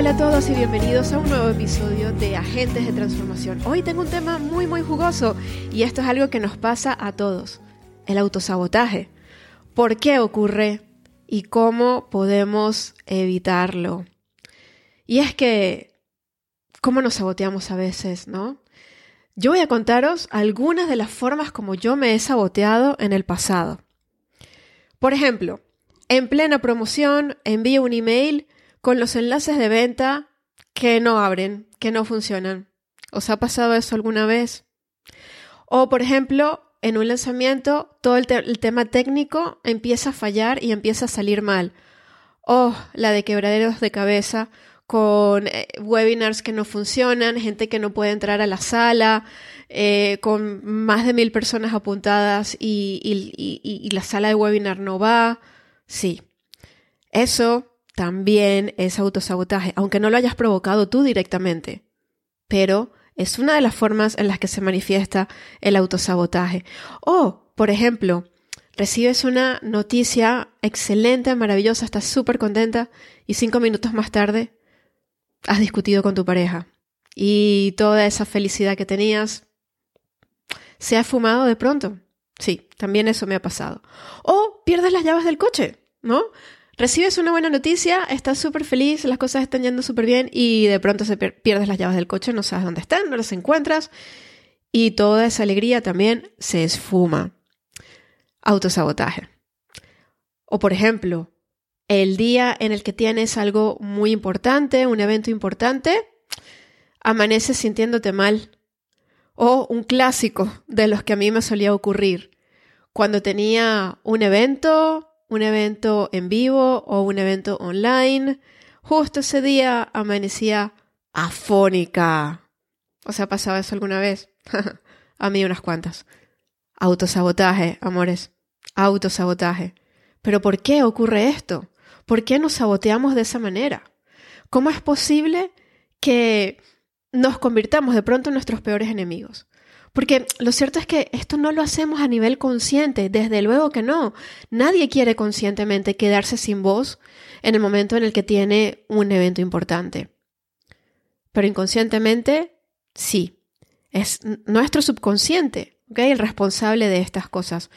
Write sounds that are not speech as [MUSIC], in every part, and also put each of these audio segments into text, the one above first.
Hola, a todos y bienvenidos a un nuevo episodio de Agentes de Transformación. Hoy tengo un tema muy, muy jugoso y esto es algo que nos pasa a todos, el autosabotaje. ¿Por qué ocurre y cómo podemos evitarlo? Y es que, ¿cómo nos saboteamos a veces, no? Yo voy a contaros algunas de las formas como yo me he saboteado en el pasado. Por ejemplo, en plena promoción envío un email con los enlaces de venta que no abren, que no funcionan. ¿Os ha pasado eso alguna vez? O, por ejemplo, en un lanzamiento todo el, tema técnico empieza a fallar y empieza a salir mal. O la de quebraderos de cabeza con eh, webinars que no funcionan, gente que no puede entrar a la sala, eh, con más de mil personas apuntadas y la sala de webinar no va. Sí, eso también es autosabotaje, aunque no lo hayas provocado tú directamente. Pero es una de las formas en las que se manifiesta el autosabotaje. O, por ejemplo, recibes una noticia excelente, maravillosa, estás súper contenta y cinco minutos más tarde has discutido con tu pareja y toda esa felicidad que tenías se ha fumado de pronto. Sí, también eso me ha pasado. O pierdes las llaves del coche, ¿no? Recibes una buena noticia, estás súper feliz, las cosas están yendo súper bien y de pronto se pierdes las llaves del coche, no sabes dónde están, no las encuentras y toda esa alegría también se esfuma. Autosabotaje. O por ejemplo, el día en el que tienes algo muy importante, un evento importante, amaneces sintiéndote mal. O un clásico de los que a mí me solía ocurrir. Cuando tenía un evento, un evento en vivo o un evento online. Justo ese día amanecía afónica. ¿Os ha pasado eso alguna vez? [LAUGHS] A mí unas cuantas. Autosabotaje, amores. Autosabotaje. Pero ¿por qué ocurre esto? ¿Por qué nos saboteamos de esa manera? ¿Cómo es posible que nos convirtamos de pronto en nuestros peores enemigos? Porque lo cierto es que esto no lo hacemos a nivel consciente, desde luego que no. Nadie quiere conscientemente quedarse sin voz en el momento en el que tiene un evento importante. Pero inconscientemente, sí. Es nuestro subconsciente, el responsable de estas cosas.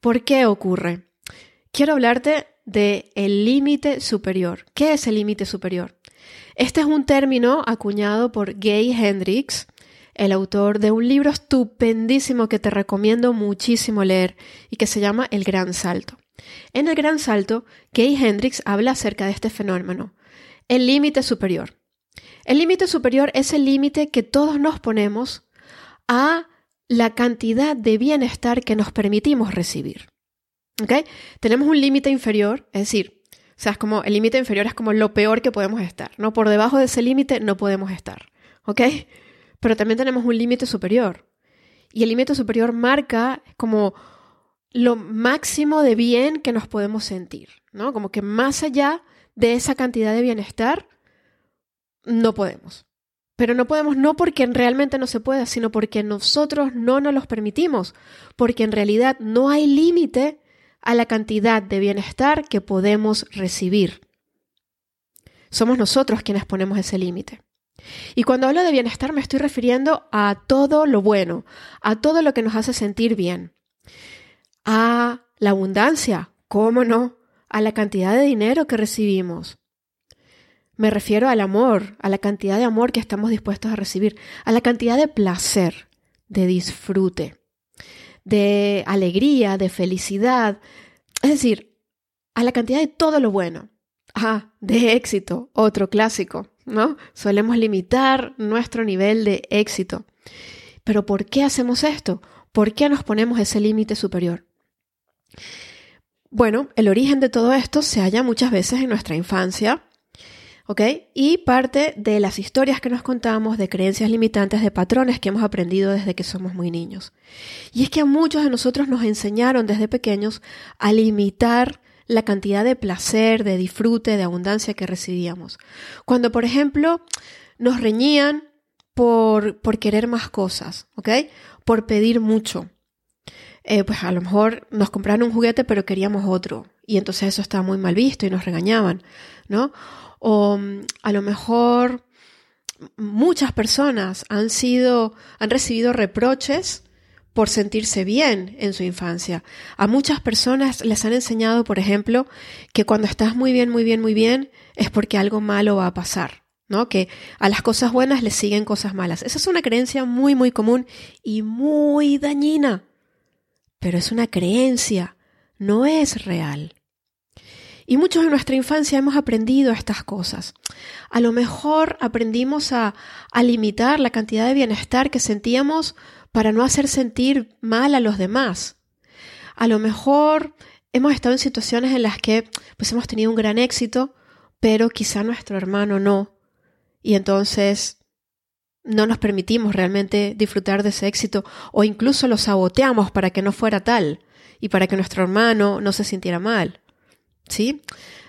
¿Por qué ocurre? Quiero hablarte de el límite superior. ¿Qué es el límite superior? Este es un término acuñado por Gay Hendricks el autor de un libro estupendísimo que te recomiendo muchísimo leer y que se llama El Gran Salto. En El Gran Salto, Kay Hendricks habla acerca de este fenómeno, el límite superior. El límite superior es el límite que todos nos ponemos a la cantidad de bienestar que nos permitimos recibir. ¿Okay? Tenemos un límite inferior, es decir, o sea, es como el límite inferior es como lo peor que podemos estar, ¿no? Por debajo de ese límite no podemos estar, ¿ok? Pero también tenemos un límite superior. Y el límite superior marca como lo máximo de bien que nos podemos sentir, ¿no? Como que más allá de esa cantidad de bienestar, no podemos. Pero no podemos no porque realmente no se pueda, sino porque nosotros no nos los permitimos, porque en realidad no hay límite a la cantidad de bienestar que podemos recibir. Somos nosotros quienes ponemos ese límite. Y cuando hablo de bienestar me estoy refiriendo a todo lo bueno, a todo lo que nos hace sentir bien, a la abundancia, ¿cómo no? A la cantidad de dinero que recibimos. Me refiero al amor, a la cantidad de amor que estamos dispuestos a recibir, a la cantidad de placer, de disfrute, de alegría, de felicidad, es decir, a la cantidad de todo lo bueno. Ah, de éxito, otro clásico. ¿No? Solemos limitar nuestro nivel de éxito. Pero ¿por qué hacemos esto? ¿Por qué nos ponemos ese límite superior? Bueno, el origen de todo esto se halla muchas veces en nuestra infancia, ¿ok? Y parte de las historias que nos contamos de creencias limitantes, de patrones que hemos aprendido desde que somos muy niños. Y es que a muchos de nosotros nos enseñaron desde pequeños a limitar la cantidad de placer, de disfrute, de abundancia que recibíamos. Cuando, por ejemplo, nos reñían por, por querer más cosas, ¿ok? Por pedir mucho. Eh, pues a lo mejor nos compraron un juguete pero queríamos otro y entonces eso estaba muy mal visto y nos regañaban, ¿no? O mm, a lo mejor muchas personas han sido, han recibido reproches por sentirse bien en su infancia. A muchas personas les han enseñado, por ejemplo, que cuando estás muy bien, muy bien, muy bien, es porque algo malo va a pasar, ¿no? Que a las cosas buenas les siguen cosas malas. Esa es una creencia muy, muy común y muy dañina. Pero es una creencia, no es real. Y muchos en nuestra infancia hemos aprendido estas cosas. A lo mejor aprendimos a, a limitar la cantidad de bienestar que sentíamos para no hacer sentir mal a los demás. A lo mejor hemos estado en situaciones en las que pues hemos tenido un gran éxito, pero quizá nuestro hermano no. Y entonces no nos permitimos realmente disfrutar de ese éxito o incluso lo saboteamos para que no fuera tal y para que nuestro hermano no se sintiera mal. ¿Sí?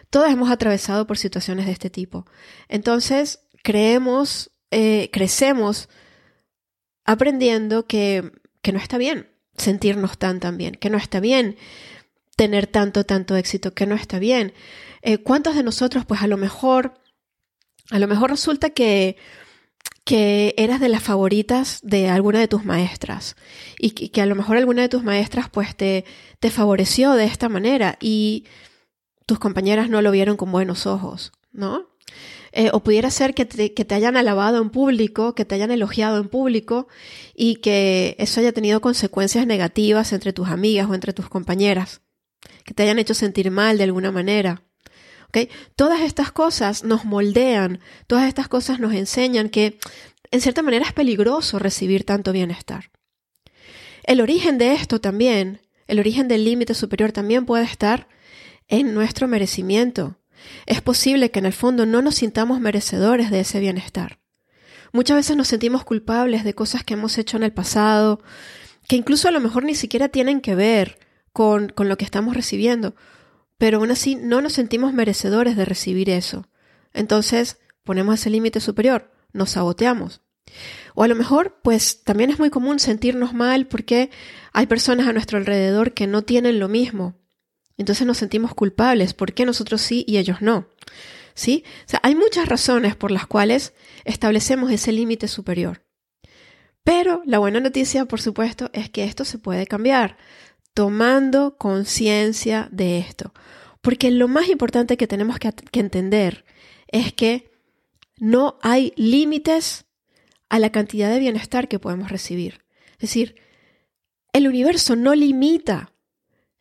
Todos hemos atravesado por situaciones de este tipo. Entonces, creemos, eh, crecemos aprendiendo que, que no está bien sentirnos tan tan bien, que no está bien tener tanto tanto éxito, que no está bien. Eh, ¿Cuántos de nosotros, pues a lo mejor, a lo mejor resulta que que eras de las favoritas de alguna de tus maestras y que, que, a lo mejor alguna de tus maestras pues te, te favoreció de esta manera y tus compañeras no lo vieron con buenos ojos, ¿no? Eh, o pudiera ser que te, que te hayan alabado en público, que te hayan elogiado en público y que eso haya tenido consecuencias negativas entre tus amigas o entre tus compañeras, que te hayan hecho sentir mal de alguna manera. ¿Okay? Todas estas cosas nos moldean, todas estas cosas nos enseñan que en cierta manera es peligroso recibir tanto bienestar. El origen de esto también, el origen del límite superior también puede estar en nuestro merecimiento, es posible que en el fondo no nos sintamos merecedores de ese bienestar. Muchas veces nos sentimos culpables de cosas que hemos hecho en el pasado, que incluso a lo mejor ni siquiera tienen que ver con, con lo que estamos recibiendo, pero aún así no nos sentimos merecedores de recibir eso. Entonces ponemos ese límite superior, nos saboteamos. O a lo mejor, pues también es muy común sentirnos mal porque hay personas a nuestro alrededor que no tienen lo mismo entonces nos sentimos culpables. ¿Por qué nosotros sí y ellos no? ¿Sí? Hay muchas razones por las cuales establecemos ese límite superior. Pero la buena noticia, por supuesto, es que esto se puede cambiar tomando conciencia de esto. Porque lo más importante que tenemos que, que, entender es que no hay límites a la cantidad de bienestar que podemos recibir. Es decir, el universo no limita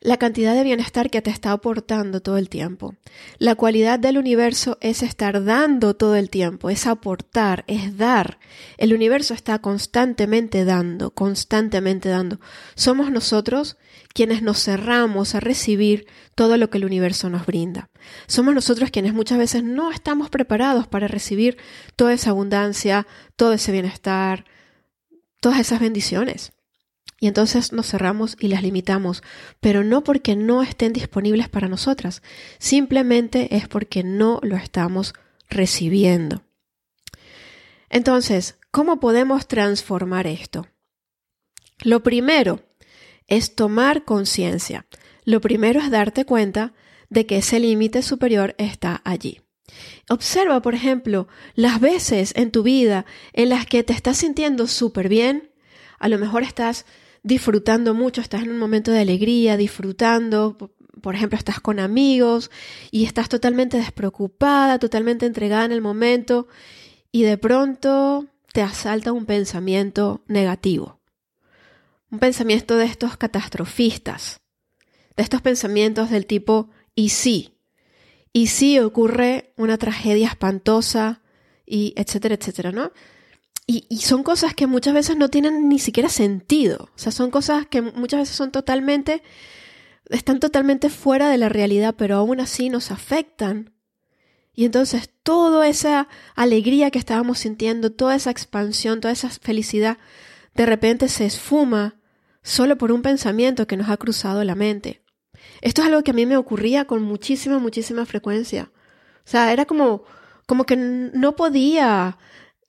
la cantidad de bienestar que te está aportando todo el tiempo. La cualidad del universo es estar dando todo el tiempo, es aportar, es dar. El universo está constantemente dando, constantemente dando. Somos nosotros quienes nos cerramos a recibir todo lo que el universo nos brinda. Somos nosotros quienes muchas veces no estamos preparados para recibir toda esa abundancia, todo ese bienestar, todas esas bendiciones. Y entonces nos cerramos y las limitamos, pero no porque no estén disponibles para nosotras, simplemente es porque no lo estamos recibiendo. Entonces, ¿cómo podemos transformar esto? Lo primero es tomar conciencia. Lo primero es darte cuenta de que ese límite superior está allí. Observa, por ejemplo, las veces en tu vida en las que te estás sintiendo súper bien, a lo mejor estás disfrutando mucho, estás en un momento de alegría, disfrutando, por ejemplo, estás con amigos y estás totalmente despreocupada, totalmente entregada en el momento y de pronto te asalta un pensamiento negativo. Un pensamiento de estos catastrofistas, de estos pensamientos del tipo y sí, y sí ocurre una tragedia espantosa y etcétera, etcétera, ¿no? Y, son cosas que muchas veces no tienen ni siquiera sentido. O sea, son cosas que muchas veces son totalmente, están totalmente fuera de la realidad, pero aún así nos afectan. Y entonces toda esa alegría que estábamos sintiendo, toda esa expansión, toda esa felicidad, de repente se esfuma solo por un pensamiento que nos ha cruzado la mente. Esto es algo que a mí me ocurría con muchísima, muchísima frecuencia. O sea, era como, como que no podía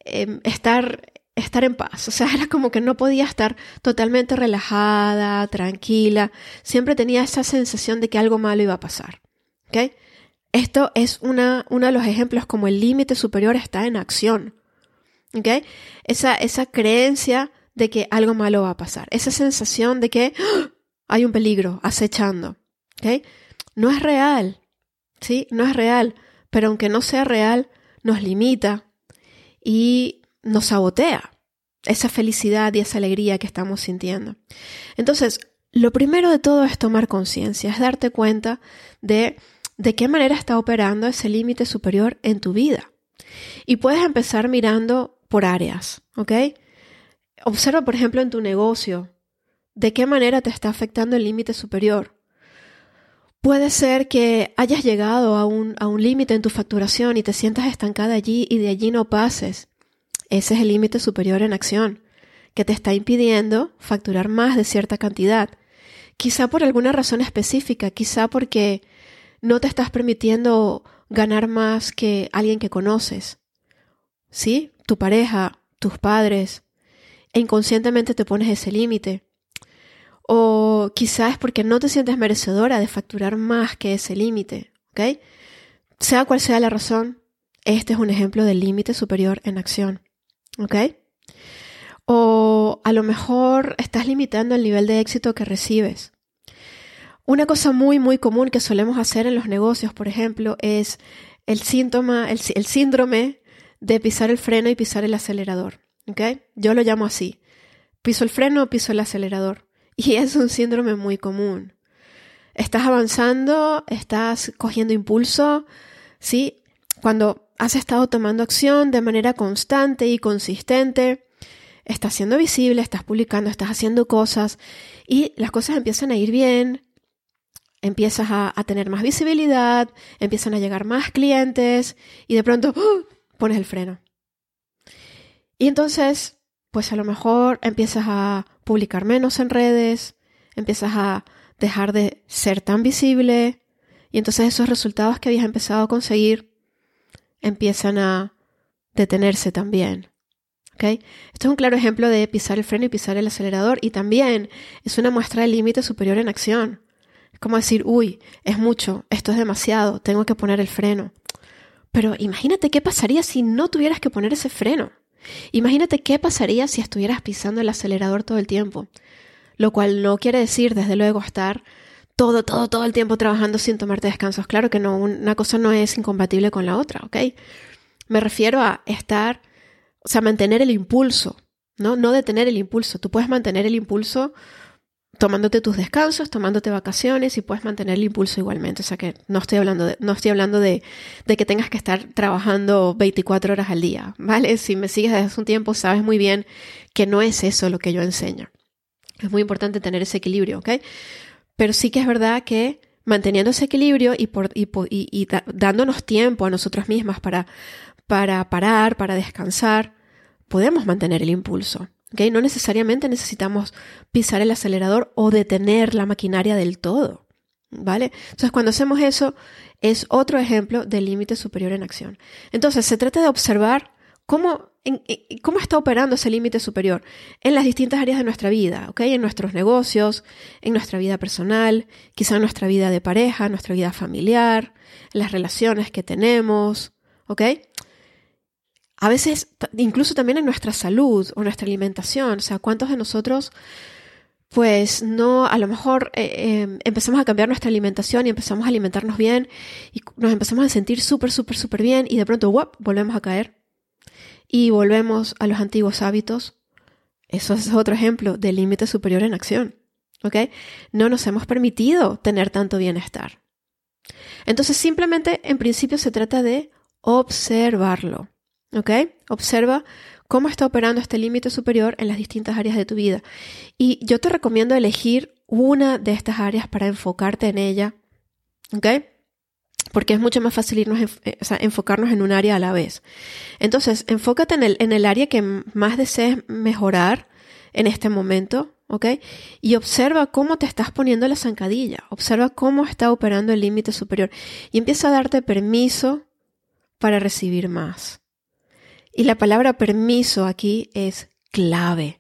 Em, estar estar en paz. O sea, era como que no podía estar totalmente relajada, tranquila. Siempre tenía esa sensación de que algo malo iba a pasar. ¿Ok? Esto es una, uno de los ejemplos como el límite superior está en acción. ¿Ok? Esa, esa creencia de que algo malo va a pasar. Esa sensación de que ¡ah! hay un peligro acechando. ¿Ok? No es real. ¿Sí? No es real. Pero aunque no sea real, nos limita y nos sabotea esa felicidad y esa alegría que estamos sintiendo. Entonces, lo primero de todo es tomar conciencia, es darte cuenta de de qué manera está operando ese límite superior en tu vida. Y puedes empezar mirando por áreas, ¿ok? Observa, por ejemplo, en tu negocio, de qué manera te está afectando el límite superior. Puede ser que hayas llegado a un, a un límite en tu facturación y te sientas estancada allí y de allí no pases. Ese es el límite superior en acción, que te está impidiendo facturar más de cierta cantidad. Quizá por alguna razón específica, quizá porque no te estás permitiendo ganar más que alguien que conoces. ¿Sí? Tu pareja, tus padres. E inconscientemente te pones ese límite. O quizás porque no te sientes merecedora de facturar más que ese límite. ¿Ok? Sea cual sea la razón, este es un ejemplo del límite superior en acción. ¿Ok? O a lo mejor estás limitando el nivel de éxito que recibes. Una cosa muy, muy común que solemos hacer en los negocios, por ejemplo, es el síntoma, el, síndrome de pisar el freno y pisar el acelerador. ¿Ok? Yo lo llamo así. Piso el freno, piso el acelerador. [LAUGHS] Y es un síndrome muy común. Estás avanzando, estás cogiendo impulso, ¿sí? Cuando has estado tomando acción de manera constante y consistente, estás siendo visible, estás publicando, estás haciendo cosas y las cosas empiezan a ir bien, empiezas a, tener más visibilidad, empiezan a llegar más clientes y de pronto ¡uh! pones el freno. Y entonces, pues a lo mejor empiezas a publicar menos en redes, empiezas a dejar de ser tan visible y entonces esos resultados que habías empezado a conseguir empiezan a detenerse también. ¿Okay? Esto es un claro ejemplo de pisar el freno y pisar el acelerador y también es una muestra del límite superior en acción. Es como decir, uy, es mucho, esto es demasiado, tengo que poner el freno. Pero imagínate qué pasaría si no tuvieras que poner ese freno. Imagínate qué pasaría si estuvieras pisando el acelerador todo el tiempo. Lo cual no quiere decir, desde luego, estar todo, todo, todo el tiempo trabajando sin tomarte descansos. Claro que no, una cosa no es incompatible con la otra, ¿ok? Me refiero a estar, o sea, mantener el impulso, ¿no? No detener el impulso. Tú puedes mantener el impulso tomándote tus descansos, tomándote vacaciones y puedes mantener el impulso igualmente. O sea que no estoy hablando de, no estoy hablando de, de que tengas que estar trabajando 24 horas al día, ¿vale? Si me sigues desde hace un tiempo, sabes muy bien que no es eso lo que yo enseño. Es muy importante tener ese equilibrio, ¿ok? Pero sí que es verdad que manteniendo ese equilibrio y, por, y, y, dándonos tiempo a nosotros mismas para, para parar, para descansar, podemos mantener el impulso. ¿Okay? No necesariamente necesitamos pisar el acelerador o detener la maquinaria del todo. ¿Vale? Entonces, cuando hacemos eso, es otro ejemplo del límite superior en acción. Entonces, se trata de observar cómo ¿Cómo está operando ese límite superior? En las distintas áreas de nuestra vida, ¿ok? En nuestros negocios, en nuestra vida personal, quizá en nuestra vida de pareja, nuestra vida familiar, las relaciones que tenemos, ¿ok? A veces, incluso también en nuestra salud o nuestra alimentación, o sea, ¿cuántos de nosotros, pues no, a lo mejor eh, em, empezamos a cambiar nuestra alimentación y empezamos a alimentarnos bien y nos empezamos a sentir súper, súper, súper bien y de pronto, ¡wop!, volvemos a caer y volvemos a los antiguos hábitos, eso es otro ejemplo del límite superior en acción. ¿Ok? No nos hemos permitido tener tanto bienestar. Entonces, simplemente, en principio, se trata de observarlo. ¿Ok? Observa cómo está operando este límite superior en las distintas áreas de tu vida. Y yo te recomiendo elegir una de estas áreas para enfocarte en ella. ¿Ok? porque es mucho más fácil irnos, eh, enfocarnos en un área a la vez. Entonces, enfócate en el, en el área que más desees mejorar en este momento, ¿ok? Y observa cómo te estás poniendo la zancadilla, observa cómo está operando el límite superior y empieza a darte permiso para recibir más. Y la palabra permiso aquí es clave,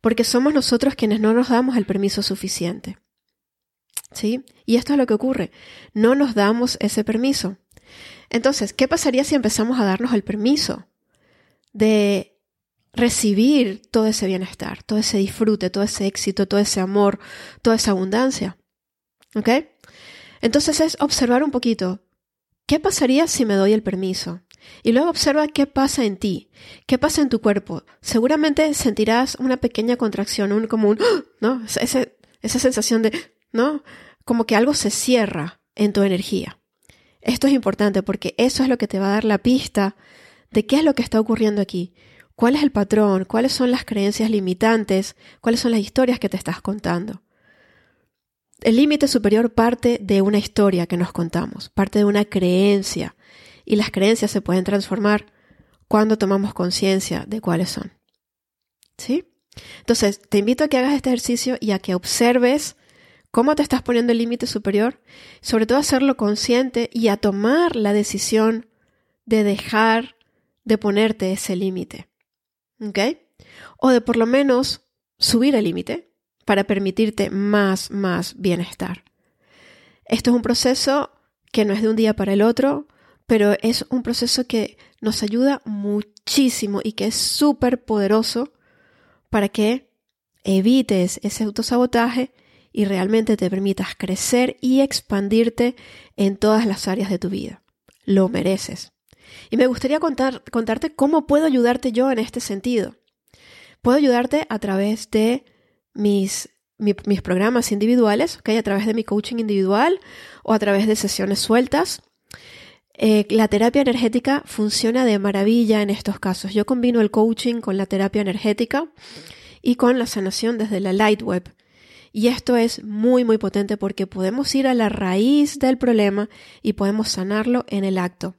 porque somos nosotros quienes no nos damos el permiso suficiente. ¿Sí? Y esto es lo que ocurre. No nos damos ese permiso. Entonces, ¿qué pasaría si empezamos a darnos el permiso de recibir todo ese bienestar, todo ese disfrute, todo ese éxito, todo ese amor, toda esa abundancia? ¿Ok? Entonces es observar un poquito, ¿qué pasaría si me doy el permiso? Y luego observa qué pasa en ti, qué pasa en tu cuerpo. Seguramente sentirás una pequeña contracción, un como un, [GASPS] ¿no? esa sensación de, ¿no? Como que algo se cierra en tu energía. Esto es importante porque eso es lo que te va a dar la pista de qué es lo que está ocurriendo aquí. ¿Cuál es el patrón? ¿Cuáles son las creencias limitantes? ¿Cuáles son las historias que te estás contando? El límite superior parte de una historia que nos contamos, parte de una creencia, y las creencias se pueden transformar cuando tomamos conciencia de cuáles son. ¿Sí? Entonces, te invito a que hagas este ejercicio y a que observes cómo te estás poniendo el límite superior, sobre todo a hacerlo consciente y a tomar la decisión de dejar de ponerte ese límite. ¿Ok? O de por lo menos subir el límite para permitirte más, más bienestar. Esto es un proceso que no es de un día para el otro, pero es un proceso que nos ayuda muchísimo y que es súper poderoso para que evites ese autosabotaje y realmente te permitas crecer y expandirte en todas las áreas de tu vida. Lo mereces. Y me gustaría contar, contarte cómo puedo ayudarte yo en este sentido. Puedo ayudarte a través de mis, mis programas individuales, ¿okay? a través de mi coaching individual o a través de sesiones sueltas. Eh, la terapia energética funciona de maravilla en estos casos. Yo combino el coaching con la terapia energética y con la sanación desde la light web. Y esto es muy, muy potente porque podemos ir a la raíz del problema y podemos sanarlo en el acto.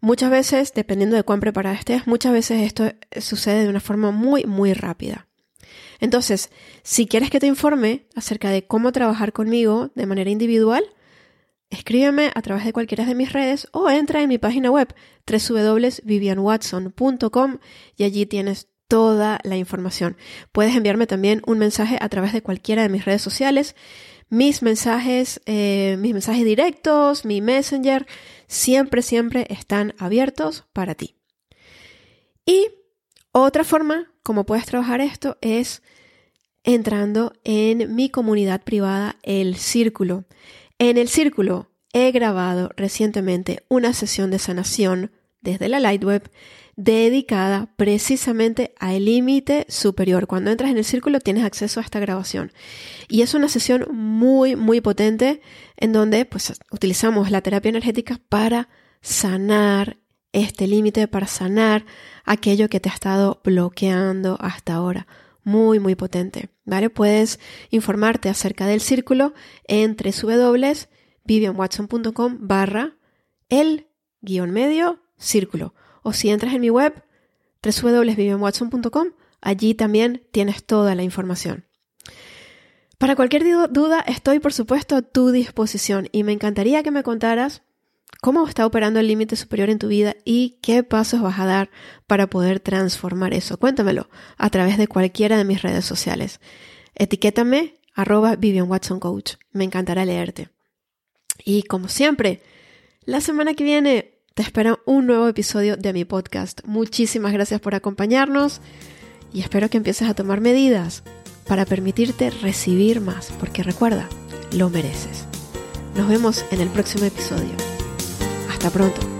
Muchas veces, dependiendo de cuán preparada estés, muchas veces esto sucede de una forma muy, muy rápida. Entonces, si quieres que te informe acerca de cómo trabajar conmigo de manera individual, escríbeme a través de cualquiera de mis redes o entra en mi página web www.vivianwatson.com y allí tienes toda la información. Puedes enviarme también un mensaje a través de cualquiera de mis redes sociales. Mis mensajes, eh, mis mensajes directos, mi messenger, siempre, siempre están abiertos para ti. Y otra forma como puedes trabajar esto es entrando en mi comunidad privada, el Círculo. En el Círculo he grabado recientemente una sesión de sanación desde la Lightweb dedicada precisamente al límite superior. Cuando entras en el círculo tienes acceso a esta grabación. Y es una sesión muy, muy potente en donde pues, utilizamos la terapia energética para sanar este límite, para sanar aquello que te ha estado bloqueando hasta ahora. Muy, muy potente. ¿Vale? Puedes informarte acerca del círculo en www.vivianwatson.com barra el guion medio círculo. O si entras en mi web www.vivianwatson.com, allí también tienes toda la información. Para cualquier duda, estoy por supuesto a tu disposición y me encantaría que me contaras cómo está operando el límite superior en tu vida y qué pasos vas a dar para poder transformar eso. Cuéntamelo a través de cualquiera de mis redes sociales. Etiquétame arroba Vivian Watson Coach. Me encantará leerte. Y como siempre, la semana que viene te espero un nuevo episodio de mi podcast. Muchísimas gracias por acompañarnos y espero que empieces a tomar medidas para permitirte recibir más, porque recuerda, lo mereces. Nos vemos en el próximo episodio. Hasta pronto.